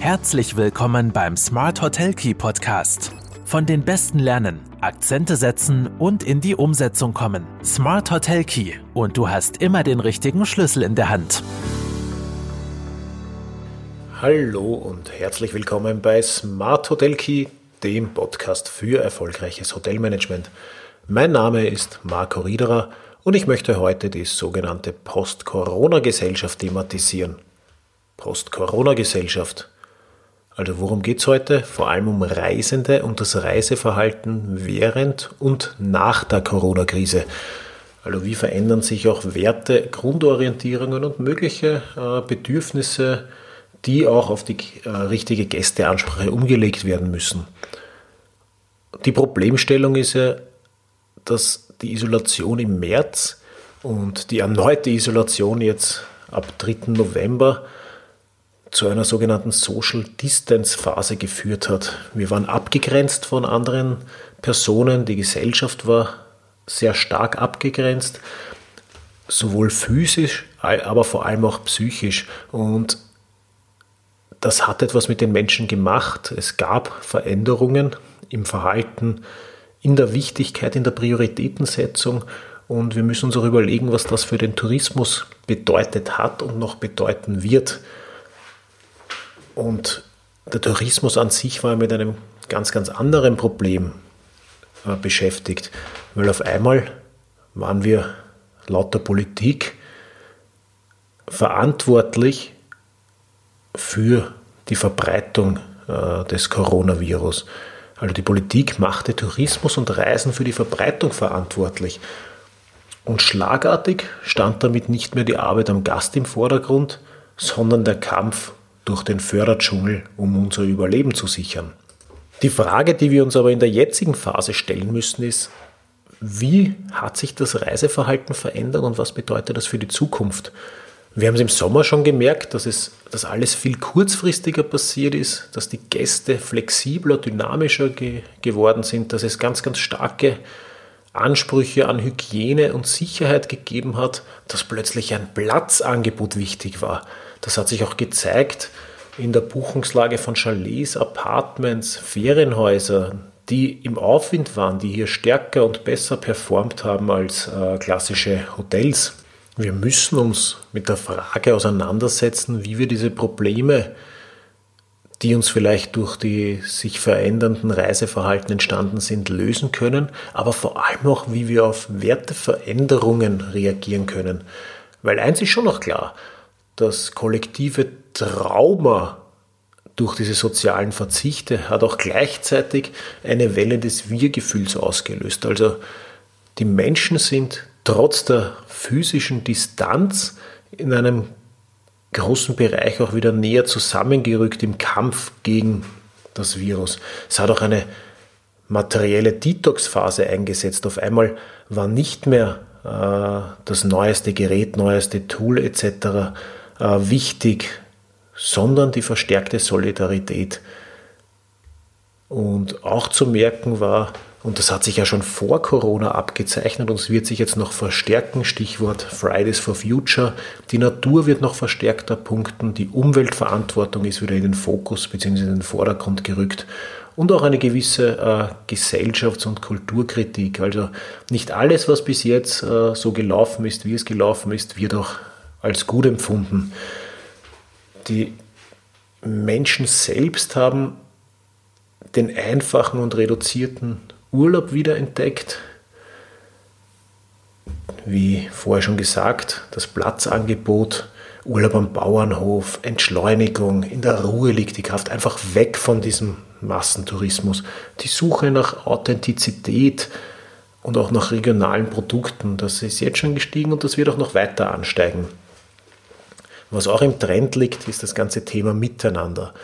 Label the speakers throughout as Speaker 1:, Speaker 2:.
Speaker 1: Herzlich willkommen beim Smart Hotel Key Podcast. Von den Besten lernen, Akzente setzen und in die Umsetzung kommen. Smart Hotel Key und du hast immer den richtigen Schlüssel in der Hand.
Speaker 2: Hallo und herzlich willkommen bei Smart Hotel Key, dem Podcast für erfolgreiches Hotelmanagement. Mein Name ist Marco Riederer und ich möchte heute die sogenannte Post-Corona-Gesellschaft thematisieren. Post-Corona-Gesellschaft. Also worum geht es heute? Vor allem um Reisende und das Reiseverhalten während und nach der Corona-Krise. Also wie verändern sich auch Werte, Grundorientierungen und mögliche äh, Bedürfnisse, die auch auf die äh, richtige Gästeansprache umgelegt werden müssen. Die Problemstellung ist ja, dass die Isolation im März und die erneute Isolation jetzt ab 3. November zu einer sogenannten Social Distance Phase geführt hat. Wir waren abgegrenzt von anderen Personen, die Gesellschaft war sehr stark abgegrenzt, sowohl physisch, aber vor allem auch psychisch. Und das hat etwas mit den Menschen gemacht. Es gab Veränderungen im Verhalten, in der Wichtigkeit, in der Prioritätensetzung. Und wir müssen uns auch überlegen, was das für den Tourismus bedeutet hat und noch bedeuten wird. Und der Tourismus an sich war mit einem ganz, ganz anderen Problem äh, beschäftigt, weil auf einmal waren wir laut der Politik verantwortlich für die Verbreitung äh, des Coronavirus. Also die Politik machte Tourismus und Reisen für die Verbreitung verantwortlich. Und schlagartig stand damit nicht mehr die Arbeit am Gast im Vordergrund, sondern der Kampf durch den Förderdschungel, um unser Überleben zu sichern. Die Frage, die wir uns aber in der jetzigen Phase stellen müssen, ist, wie hat sich das Reiseverhalten verändert und was bedeutet das für die Zukunft? Wir haben es im Sommer schon gemerkt, dass, es, dass alles viel kurzfristiger passiert ist, dass die Gäste flexibler, dynamischer ge geworden sind, dass es ganz, ganz starke Ansprüche an Hygiene und Sicherheit gegeben hat, dass plötzlich ein Platzangebot wichtig war. Das hat sich auch gezeigt in der Buchungslage von Chalets, Apartments, Ferienhäusern, die im Aufwind waren, die hier stärker und besser performt haben als äh, klassische Hotels. Wir müssen uns mit der Frage auseinandersetzen, wie wir diese Probleme, die uns vielleicht durch die sich verändernden Reiseverhalten entstanden sind, lösen können, aber vor allem auch, wie wir auf Werteveränderungen reagieren können. Weil eins ist schon noch klar, das kollektive Trauma durch diese sozialen Verzichte hat auch gleichzeitig eine Welle des Wir-Gefühls ausgelöst. Also die Menschen sind trotz der physischen Distanz in einem großen Bereich auch wieder näher zusammengerückt im Kampf gegen das Virus. Es hat auch eine materielle Detox-Phase eingesetzt. Auf einmal war nicht mehr äh, das neueste Gerät, neueste Tool etc wichtig, sondern die verstärkte Solidarität. Und auch zu merken war, und das hat sich ja schon vor Corona abgezeichnet und es wird sich jetzt noch verstärken, Stichwort Fridays for Future, die Natur wird noch verstärkter punkten, die Umweltverantwortung ist wieder in den Fokus bzw. in den Vordergrund gerückt und auch eine gewisse äh, Gesellschafts- und Kulturkritik. Also nicht alles, was bis jetzt äh, so gelaufen ist, wie es gelaufen ist, wird auch als gut empfunden. Die Menschen selbst haben den einfachen und reduzierten Urlaub wiederentdeckt. Wie vorher schon gesagt, das Platzangebot, Urlaub am Bauernhof, Entschleunigung, in der Ruhe liegt die Kraft, einfach weg von diesem Massentourismus. Die Suche nach Authentizität und auch nach regionalen Produkten, das ist jetzt schon gestiegen und das wird auch noch weiter ansteigen. Was auch im Trend liegt, ist das ganze Thema Miteinander.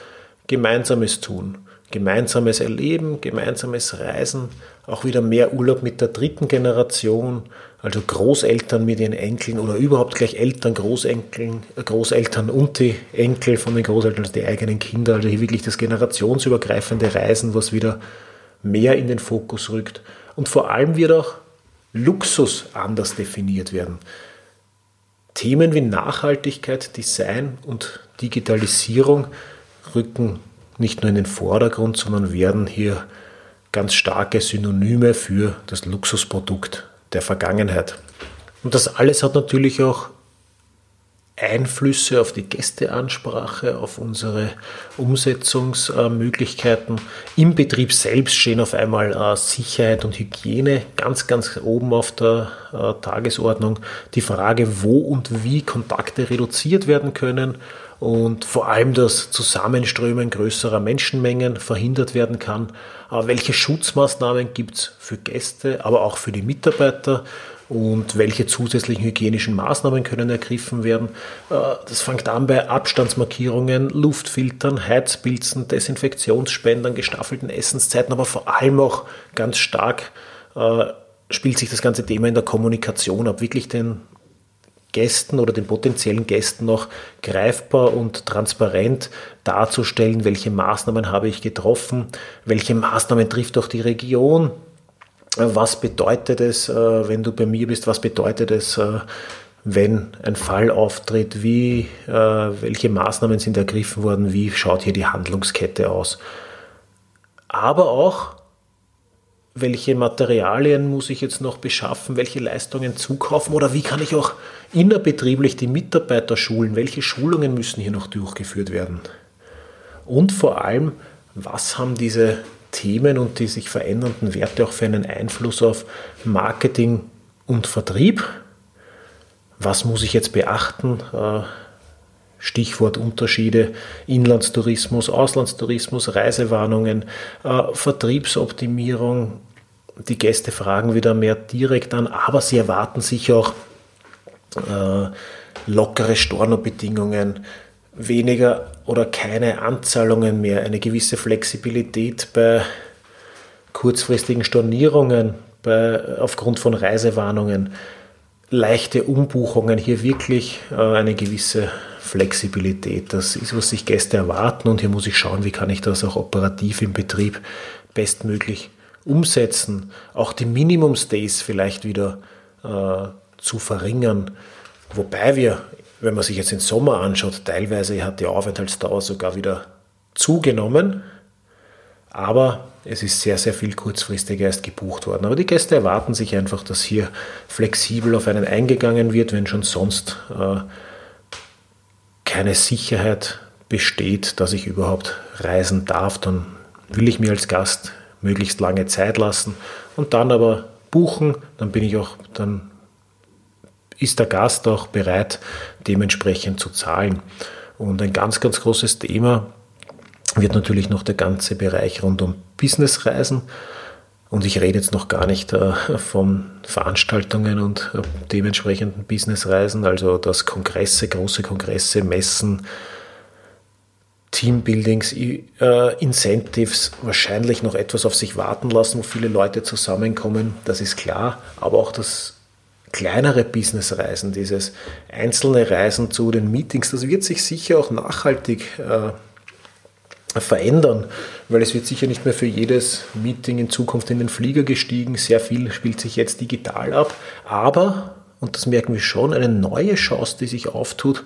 Speaker 2: Gemeinsames Tun, gemeinsames Erleben, gemeinsames Reisen, auch wieder mehr Urlaub mit der dritten Generation, also Großeltern mit ihren Enkeln oder überhaupt gleich Eltern, Großenkeln, Großeltern und die Enkel von den Großeltern, also die eigenen Kinder, also hier wirklich das generationsübergreifende Reisen, was wieder mehr in den Fokus rückt. Und vor allem wird auch Luxus anders definiert werden. Themen wie Nachhaltigkeit, Design und Digitalisierung rücken nicht nur in den Vordergrund, sondern werden hier ganz starke Synonyme für das Luxusprodukt der Vergangenheit. Und das alles hat natürlich auch Einflüsse auf die Gästeansprache, auf unsere Umsetzungsmöglichkeiten. Im Betrieb selbst stehen auf einmal äh, Sicherheit und Hygiene ganz, ganz oben auf der äh, Tagesordnung. Die Frage, wo und wie Kontakte reduziert werden können und vor allem das Zusammenströmen größerer Menschenmengen verhindert werden kann. Äh, welche Schutzmaßnahmen gibt es für Gäste, aber auch für die Mitarbeiter? Und welche zusätzlichen hygienischen Maßnahmen können ergriffen werden. Äh, das fängt an bei Abstandsmarkierungen, Luftfiltern, Heizpilzen, Desinfektionsspendern, gestaffelten Essenszeiten, aber vor allem auch ganz stark äh, spielt sich das ganze Thema in der Kommunikation ab, wirklich den Gästen oder den potenziellen Gästen noch greifbar und transparent darzustellen, welche Maßnahmen habe ich getroffen, welche Maßnahmen trifft auch die Region, was bedeutet es, äh, wenn du bei mir bist, was bedeutet es, äh, wenn ein Fall auftritt, wie, äh, welche Maßnahmen sind ergriffen worden, wie schaut hier die Handlungskette aus. Aber auch, welche Materialien muss ich jetzt noch beschaffen, welche Leistungen zukaufen? Oder wie kann ich auch innerbetrieblich die Mitarbeiter schulen, welche Schulungen müssen hier noch durchgeführt werden. Und vor allem, was haben diese Themen und die sich verändernden Werte auch für einen Einfluss auf Marketing und Vertrieb? Was muss ich jetzt beachten? Äh, Stichwort Unterschiede, Inlandstourismus, Auslandstourismus, Reisewarnungen, äh, Vertriebsoptimierung. Die Gäste fragen wieder mehr direkt an, aber sie erwarten sich auch äh, lockere Stornobedingungen, weniger oder keine Anzahlungen mehr, eine gewisse Flexibilität bei kurzfristigen Stornierungen, bei, aufgrund von Reisewarnungen, leichte Umbuchungen, hier wirklich äh, eine gewisse Flexibilität. Das ist, was sich Gäste erwarten und hier muss ich schauen, wie kann ich das auch operativ im Betrieb bestmöglich umsetzen. Auch die Minimum Stays vielleicht wieder äh, zu verringern, wobei wir wenn man sich jetzt den Sommer anschaut, teilweise hat die Aufenthaltsdauer sogar wieder zugenommen, aber es ist sehr, sehr viel kurzfristiger erst gebucht worden. Aber die Gäste erwarten sich einfach, dass hier flexibel auf einen eingegangen wird, wenn schon sonst äh, keine Sicherheit besteht, dass ich überhaupt reisen darf, dann will ich mir als Gast möglichst lange Zeit lassen und dann aber buchen, dann bin ich auch, dann ist der Gast auch bereit, dementsprechend zu zahlen. Und ein ganz, ganz großes Thema wird natürlich noch der ganze Bereich rund um Businessreisen. Und ich rede jetzt noch gar nicht äh, von Veranstaltungen und äh, dementsprechenden Businessreisen, also dass Kongresse, große Kongresse, Messen, Teambuildings, äh, Incentives wahrscheinlich noch etwas auf sich warten lassen, wo viele Leute zusammenkommen, das ist klar, aber auch das kleinere Businessreisen, dieses einzelne Reisen zu den Meetings, das wird sich sicher auch nachhaltig äh, verändern, weil es wird sicher nicht mehr für jedes Meeting in Zukunft in den Flieger gestiegen. Sehr viel spielt sich jetzt digital ab. Aber, und das merken wir schon, eine neue Chance, die sich auftut,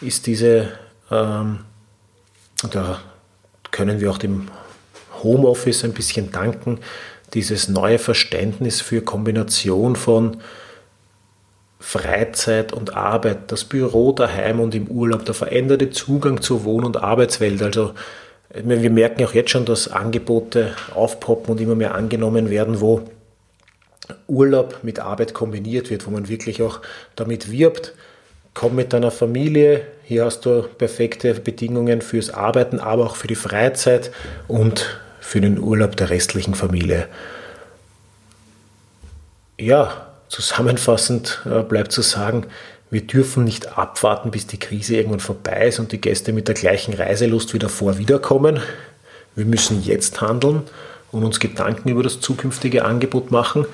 Speaker 2: ist diese, ähm, da können wir auch dem Homeoffice ein bisschen danken, dieses neue Verständnis für Kombination von Freizeit und Arbeit, das Büro daheim und im Urlaub, der veränderte Zugang zur Wohn- und Arbeitswelt. Also wir merken auch jetzt schon, dass Angebote aufpoppen und immer mehr angenommen werden, wo Urlaub mit Arbeit kombiniert wird, wo man wirklich auch damit wirbt, komm mit deiner Familie, hier hast du perfekte Bedingungen fürs Arbeiten, aber auch für die Freizeit und für den Urlaub der restlichen Familie. Ja, Zusammenfassend äh, bleibt zu sagen, wir dürfen nicht abwarten, bis die Krise irgendwann vorbei ist und die Gäste mit der gleichen Reiselust wie davor wiederkommen. Wir müssen jetzt handeln und uns Gedanken über das zukünftige Angebot machen.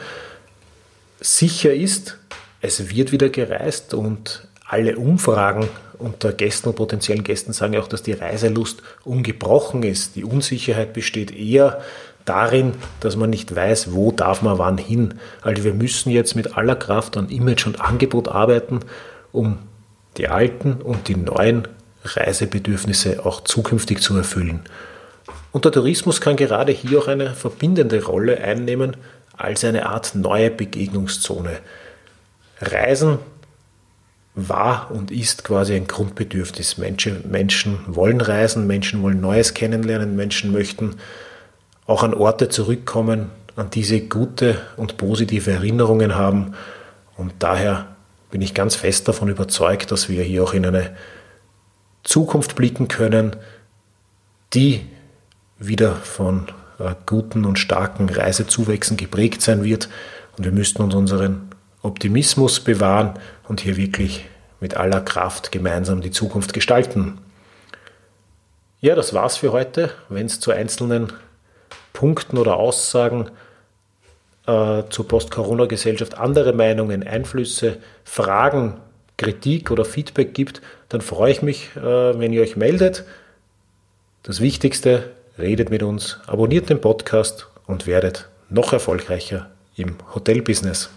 Speaker 2: Sicher ist, es wird wieder gereist und alle Umfragen unter Gästen und potenziellen Gästen sagen auch, dass die Reiselust ungebrochen ist. Die Unsicherheit besteht eher darin, dass man nicht weiß, wo darf man wann hin. Also wir müssen jetzt mit aller Kraft an Image und Angebot arbeiten, um die alten und die neuen Reisebedürfnisse auch zukünftig zu erfüllen. Und der Tourismus kann gerade hier auch eine verbindende Rolle einnehmen als eine Art neue Begegnungszone. Reisen war und ist quasi ein Grundbedürfnis. Menschen, Menschen wollen reisen, Menschen wollen Neues kennenlernen, Menschen möchten auch an Orte zurückkommen, an diese gute und positive Erinnerungen haben. Und daher bin ich ganz fest davon überzeugt, dass wir hier auch in eine Zukunft blicken können, die wieder von äh, guten und starken Reisezuwächsen geprägt sein wird. Und wir müssten uns unseren Optimismus bewahren und hier wirklich mit aller Kraft gemeinsam die Zukunft gestalten. Ja, das war's für heute. Wenn es zu einzelnen Punkten oder Aussagen äh, zur Post-Corona-Gesellschaft andere Meinungen, Einflüsse, Fragen, Kritik oder Feedback gibt, dann freue ich mich, äh, wenn ihr euch meldet. Das Wichtigste, redet mit uns, abonniert den Podcast und werdet noch erfolgreicher im Hotelbusiness.